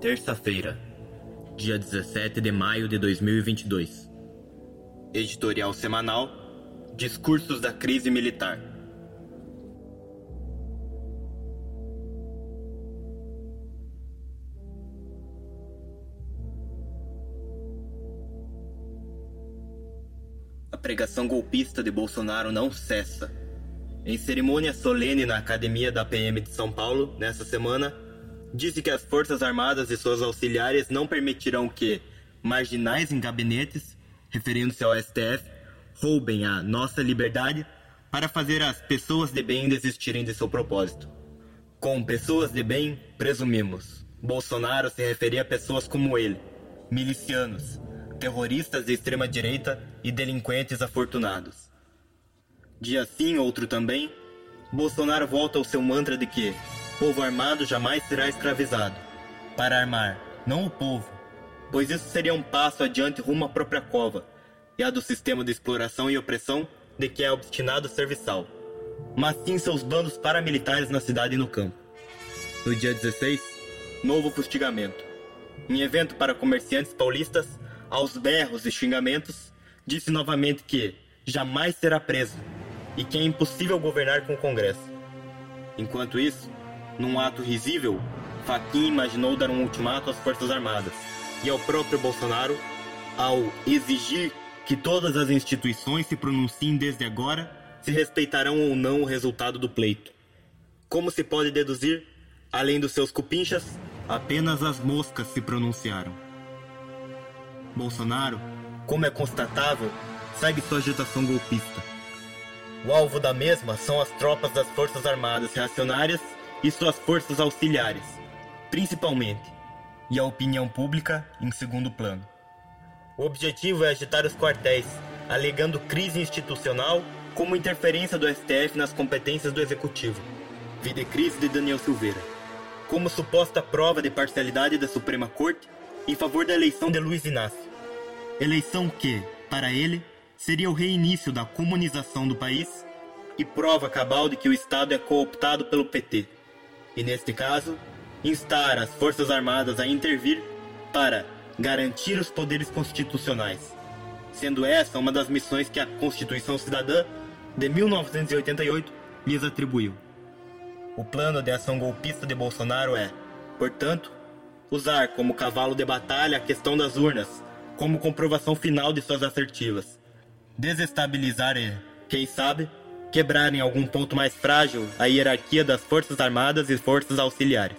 Terça-feira, dia 17 de maio de 2022. Editorial semanal Discursos da Crise Militar. A pregação golpista de Bolsonaro não cessa. Em cerimônia solene na Academia da PM de São Paulo, nesta semana, disse que as Forças Armadas e suas auxiliares não permitirão que marginais em gabinetes, referindo-se ao STF, roubem a nossa liberdade para fazer as pessoas de bem desistirem de seu propósito. Com pessoas de bem, presumimos. Bolsonaro se referia a pessoas como ele, milicianos, terroristas de extrema direita e delinquentes afortunados. Dia sim, outro também, Bolsonaro volta ao seu mantra de que povo armado jamais será escravizado. Para armar, não o povo, pois isso seria um passo adiante rumo à própria cova, e a do sistema de exploração e opressão de que é obstinado serviçal, mas sim seus bandos paramilitares na cidade e no campo. No dia 16, novo fustigamento. Em evento para comerciantes paulistas, aos berros e xingamentos, disse novamente que jamais será preso e que é impossível governar com o Congresso. Enquanto isso, num ato risível, Fachin imaginou dar um ultimato às Forças Armadas e ao próprio Bolsonaro ao exigir que todas as instituições se pronunciem desde agora se respeitarão ou não o resultado do pleito. Como se pode deduzir, além dos seus cupinchas, apenas as moscas se pronunciaram. Bolsonaro, como é constatável, segue sua agitação golpista. O alvo da mesma são as tropas das Forças Armadas reacionárias e suas forças auxiliares, principalmente, e a opinião pública em segundo plano. O objetivo é agitar os quartéis, alegando crise institucional como interferência do STF nas competências do Executivo, vida crise de Daniel Silveira, como suposta prova de parcialidade da Suprema Corte em favor da eleição de Luiz Inácio. Eleição que, para ele, seria o reinício da comunização do país e prova cabal de que o Estado é cooptado pelo PT e, neste caso, instar as Forças Armadas a intervir para garantir os poderes constitucionais, sendo essa uma das missões que a Constituição Cidadã de 1988 lhes atribuiu. O plano de ação golpista de Bolsonaro é, portanto, usar como cavalo de batalha a questão das urnas como comprovação final de suas assertivas, desestabilizar e, quem sabe, quebrar em algum ponto mais frágil a hierarquia das Forças Armadas e Forças Auxiliares,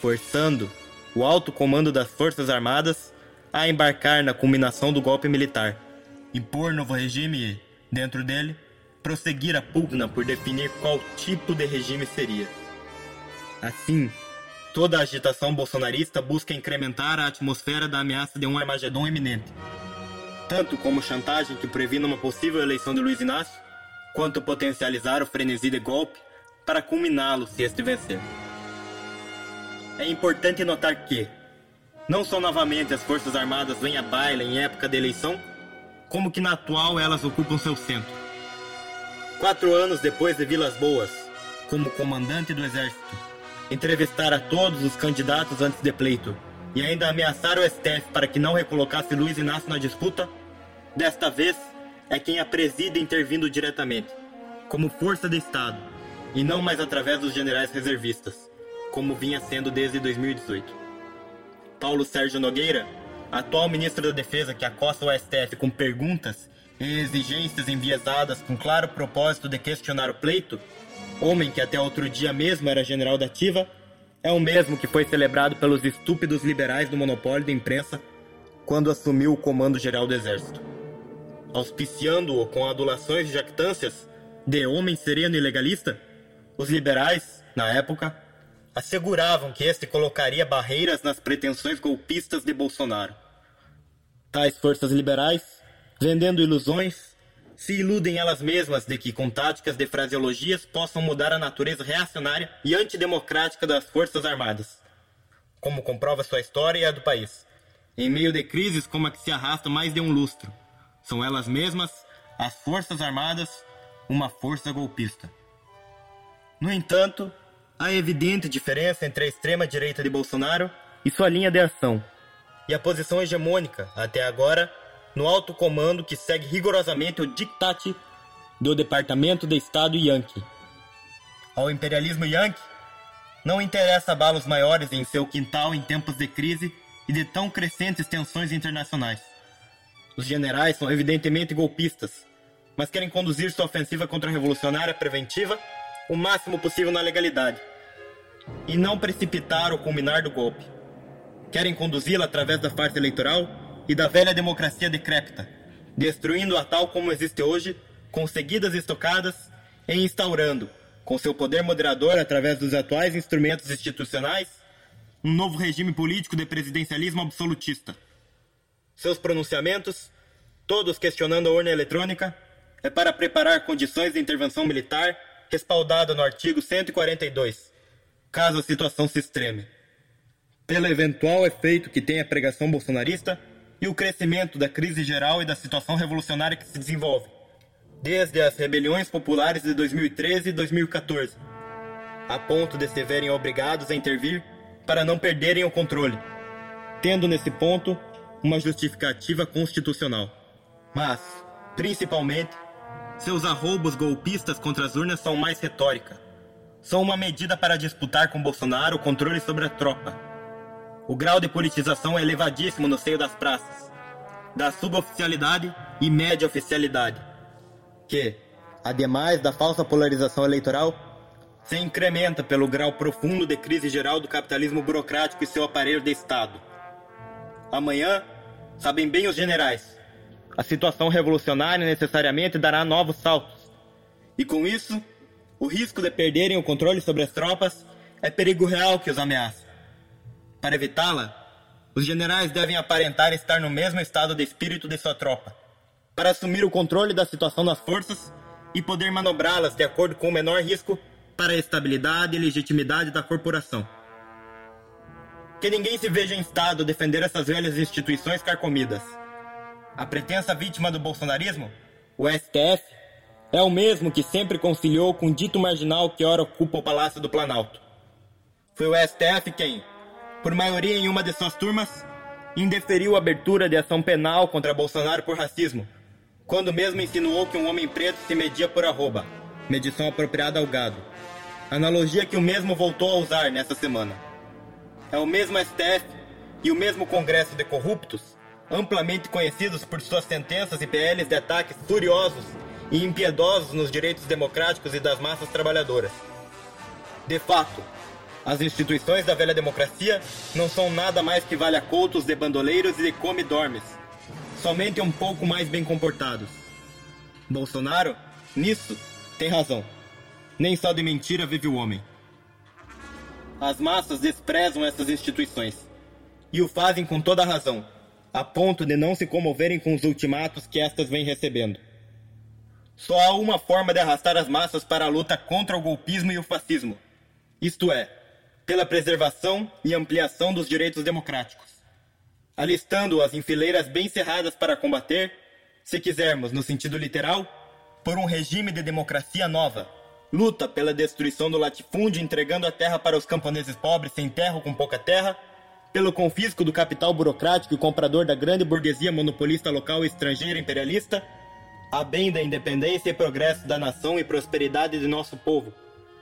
forçando o alto comando das Forças Armadas a embarcar na culminação do golpe militar, impor novo regime e, dentro dele, prosseguir a pugna por definir qual tipo de regime seria. Assim, toda a agitação bolsonarista busca incrementar a atmosfera da ameaça de um Armagedon iminente, tanto como chantagem que previna uma possível eleição de Luiz Inácio, quanto potencializar o frenesi de golpe para culminá-lo se este vencer. É importante notar que, não só novamente as Forças Armadas vêm à baila em época de eleição, como que na atual elas ocupam seu centro. Quatro anos depois de Vilas Boas, como comandante do Exército, entrevistar a todos os candidatos antes de pleito e ainda ameaçar o STF para que não recolocasse Luiz Inácio na disputa, desta vez é quem a preside intervindo diretamente, como força de Estado, e não mais através dos generais reservistas, como vinha sendo desde 2018. Paulo Sérgio Nogueira, atual ministro da Defesa que acosta o STF com perguntas e exigências enviesadas com claro propósito de questionar o pleito, homem que até outro dia mesmo era general da ativa, é o mesmo que foi celebrado pelos estúpidos liberais do monopólio da imprensa quando assumiu o comando geral do exército. Auspiciando-o com adulações e jactâncias de homem sereno e legalista, os liberais, na época, asseguravam que este colocaria barreiras nas pretensões golpistas de Bolsonaro. Tais forças liberais, vendendo ilusões, se iludem elas mesmas de que, com táticas de fraseologias, possam mudar a natureza reacionária e antidemocrática das Forças Armadas, como comprova sua história e a do país, em meio de crises como a que se arrasta mais de um lustro. São elas mesmas, as Forças Armadas, uma força golpista. No entanto, há evidente diferença entre a extrema-direita de Bolsonaro e sua linha de ação, e a posição hegemônica, até agora, no alto comando que segue rigorosamente o diktat do Departamento de Estado Yankee. Ao imperialismo Yankee, não interessa abalos maiores em seu quintal em tempos de crise e de tão crescentes tensões internacionais. Os generais são evidentemente golpistas, mas querem conduzir sua ofensiva contra-revolucionária preventiva o máximo possível na legalidade, e não precipitar o culminar do golpe. Querem conduzi-la através da farsa eleitoral e da velha democracia decrépita, destruindo-a tal como existe hoje, com seguidas estocadas e instaurando, com seu poder moderador através dos atuais instrumentos institucionais, um novo regime político de presidencialismo absolutista. Seus pronunciamentos, todos questionando a urna eletrônica, é para preparar condições de intervenção militar respaldada no artigo 142, caso a situação se extreme. Pelo eventual efeito que tem a pregação bolsonarista, e o crescimento da crise geral e da situação revolucionária que se desenvolve, desde as rebeliões populares de 2013 e 2014, a ponto de se verem obrigados a intervir para não perderem o controle, tendo nesse ponto uma justificativa constitucional. Mas, principalmente, seus arroubos golpistas contra as urnas são mais retórica. São uma medida para disputar com Bolsonaro o controle sobre a tropa o grau de politização é elevadíssimo no seio das praças, da suboficialidade e média oficialidade, que, ademais da falsa polarização eleitoral, se incrementa pelo grau profundo de crise geral do capitalismo burocrático e seu aparelho de Estado. Amanhã, sabem bem os generais, a situação revolucionária necessariamente dará novos saltos. E com isso, o risco de perderem o controle sobre as tropas é perigo real que os ameaça. Para evitá-la, os generais devem aparentar estar no mesmo estado de espírito de sua tropa, para assumir o controle da situação das forças e poder manobrá-las de acordo com o menor risco para a estabilidade e legitimidade da corporação. Que ninguém se veja em estado de defender essas velhas instituições carcomidas. A pretensa vítima do bolsonarismo, o STF, é o mesmo que sempre conciliou com o dito marginal que ora ocupa o Palácio do Planalto. Foi o STF quem, por maioria em uma de suas turmas, indeferiu a abertura de ação penal contra Bolsonaro por racismo, quando mesmo insinuou que um homem preto se media por arroba, medição apropriada ao gado. Analogia que o mesmo voltou a usar nessa semana. É o mesmo STF e o mesmo Congresso de corruptos, amplamente conhecidos por suas sentenças e PLs de ataques furiosos e impiedosos nos direitos democráticos e das massas trabalhadoras. De fato, as instituições da velha democracia não são nada mais que valha-coutos de bandoleiros e de come-dormes, somente um pouco mais bem comportados. Bolsonaro, nisso, tem razão. Nem só de mentira vive o homem. As massas desprezam essas instituições e o fazem com toda razão, a ponto de não se comoverem com os ultimatos que estas vêm recebendo. Só há uma forma de arrastar as massas para a luta contra o golpismo e o fascismo, isto é, pela preservação e ampliação dos direitos democráticos, alistando-as em fileiras bem cerradas para combater, se quisermos no sentido literal, por um regime de democracia nova. Luta pela destruição do latifúndio, entregando a terra para os camponeses pobres sem terra ou com pouca terra, pelo confisco do capital burocrático e comprador da grande burguesia monopolista local e estrangeira imperialista, a bem da independência e progresso da nação e prosperidade de nosso povo,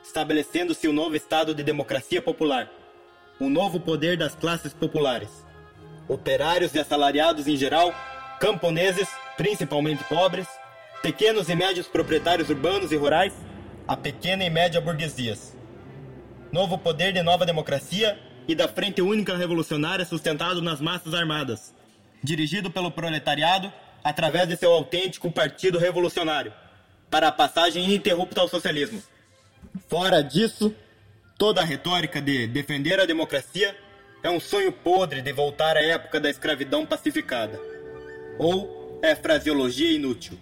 estabelecendo-se o novo estado de democracia popular, o novo poder das classes populares, operários e assalariados em geral, camponeses, principalmente pobres, pequenos e médios proprietários urbanos e rurais, a pequena e média burguesias. Novo poder de nova democracia e da Frente Única Revolucionária sustentado nas massas armadas, dirigido pelo proletariado através de seu autêntico Partido Revolucionário, para a passagem ininterrupta ao socialismo. Fora disso, toda a retórica de defender a democracia é um sonho podre de voltar à época da escravidão pacificada. Ou é fraseologia inútil.